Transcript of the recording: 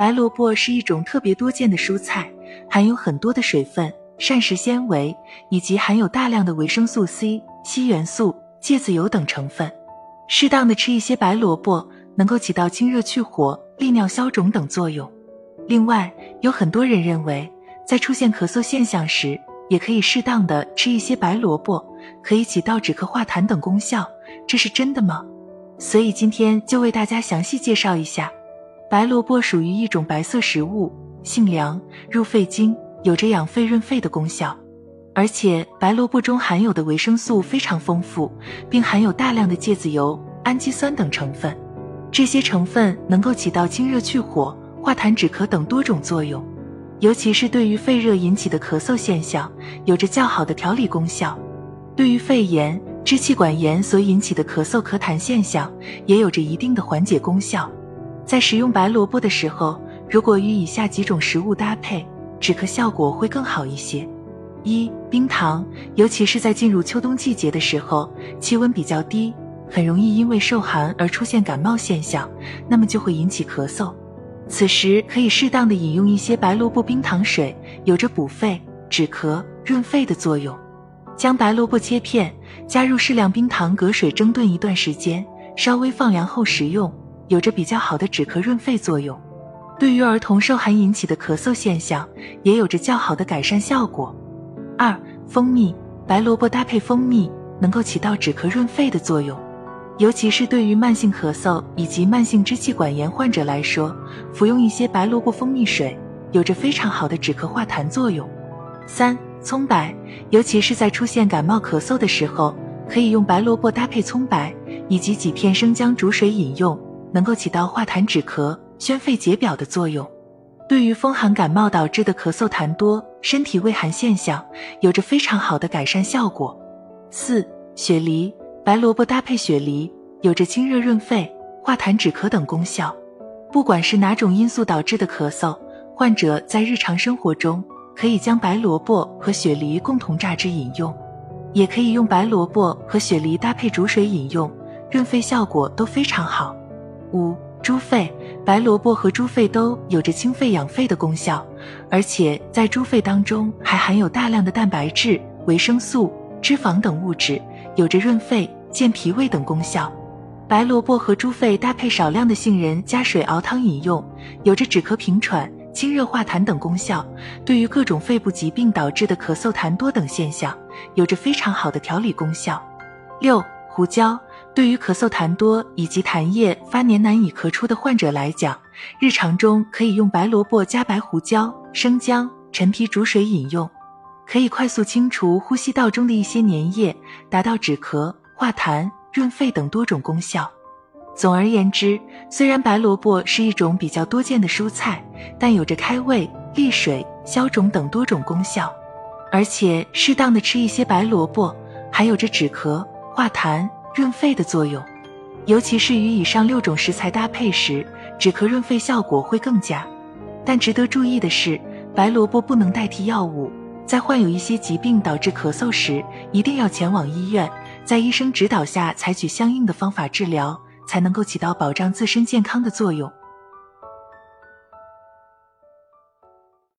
白萝卜是一种特别多见的蔬菜，含有很多的水分、膳食纤维，以及含有大量的维生素 C、硒元素、芥子油等成分。适当的吃一些白萝卜，能够起到清热去火、利尿消肿等作用。另外，有很多人认为，在出现咳嗽现象时，也可以适当的吃一些白萝卜，可以起到止咳化痰等功效。这是真的吗？所以今天就为大家详细介绍一下。白萝卜属于一种白色食物，性凉，入肺经，有着养肺润肺的功效。而且白萝卜中含有的维生素非常丰富，并含有大量的芥子油、氨基酸等成分。这些成分能够起到清热去火、化痰止咳等多种作用，尤其是对于肺热引起的咳嗽现象，有着较好的调理功效。对于肺炎、支气管炎所引起的咳嗽咳痰现象，也有着一定的缓解功效。在食用白萝卜的时候，如果与以下几种食物搭配，止咳效果会更好一些。一、冰糖，尤其是在进入秋冬季节的时候，气温比较低，很容易因为受寒而出现感冒现象，那么就会引起咳嗽。此时可以适当的饮用一些白萝卜冰糖水，有着补肺、止咳、润肺的作用。将白萝卜切片，加入适量冰糖，隔水蒸炖一段时间，稍微放凉后食用。有着比较好的止咳润肺作用，对于儿童受寒引起的咳嗽现象，也有着较好的改善效果。二、蜂蜜，白萝卜搭配蜂蜜，能够起到止咳润肺的作用，尤其是对于慢性咳嗽以及慢性支气管炎患者来说，服用一些白萝卜蜂蜜水，有着非常好的止咳化痰作用。三、葱白，尤其是在出现感冒咳嗽的时候，可以用白萝卜搭配葱白以及几片生姜煮水饮用。能够起到化痰止咳、宣肺解表的作用，对于风寒感冒导致的咳嗽痰多、身体畏寒现象，有着非常好的改善效果。四、雪梨，白萝卜搭配雪梨，有着清热润肺、化痰止咳等功效。不管是哪种因素导致的咳嗽，患者在日常生活中可以将白萝卜和雪梨共同榨汁饮用，也可以用白萝卜和雪梨搭配煮水饮用，润肺效果都非常好。五、猪肺，白萝卜和猪肺都有着清肺养肺的功效，而且在猪肺当中还含有大量的蛋白质、维生素、脂肪等物质，有着润肺、健脾胃等功效。白萝卜和猪肺搭配少量的杏仁加水熬汤饮用，有着止咳平喘、清热化痰等功效，对于各种肺部疾病导致的咳嗽痰多等现象，有着非常好的调理功效。六、胡椒。对于咳嗽痰多以及痰液发黏难以咳出的患者来讲，日常中可以用白萝卜加白胡椒、生姜、陈皮煮水饮用，可以快速清除呼吸道中的一些粘液，达到止咳、化痰、润肺等多种功效。总而言之，虽然白萝卜是一种比较多见的蔬菜，但有着开胃、利水、消肿等多种功效，而且适当的吃一些白萝卜，还有着止咳、化痰。润肺的作用，尤其是与以上六种食材搭配时，止咳润肺效果会更佳。但值得注意的是，白萝卜不能代替药物，在患有一些疾病导致咳嗽时，一定要前往医院，在医生指导下采取相应的方法治疗，才能够起到保障自身健康的作用。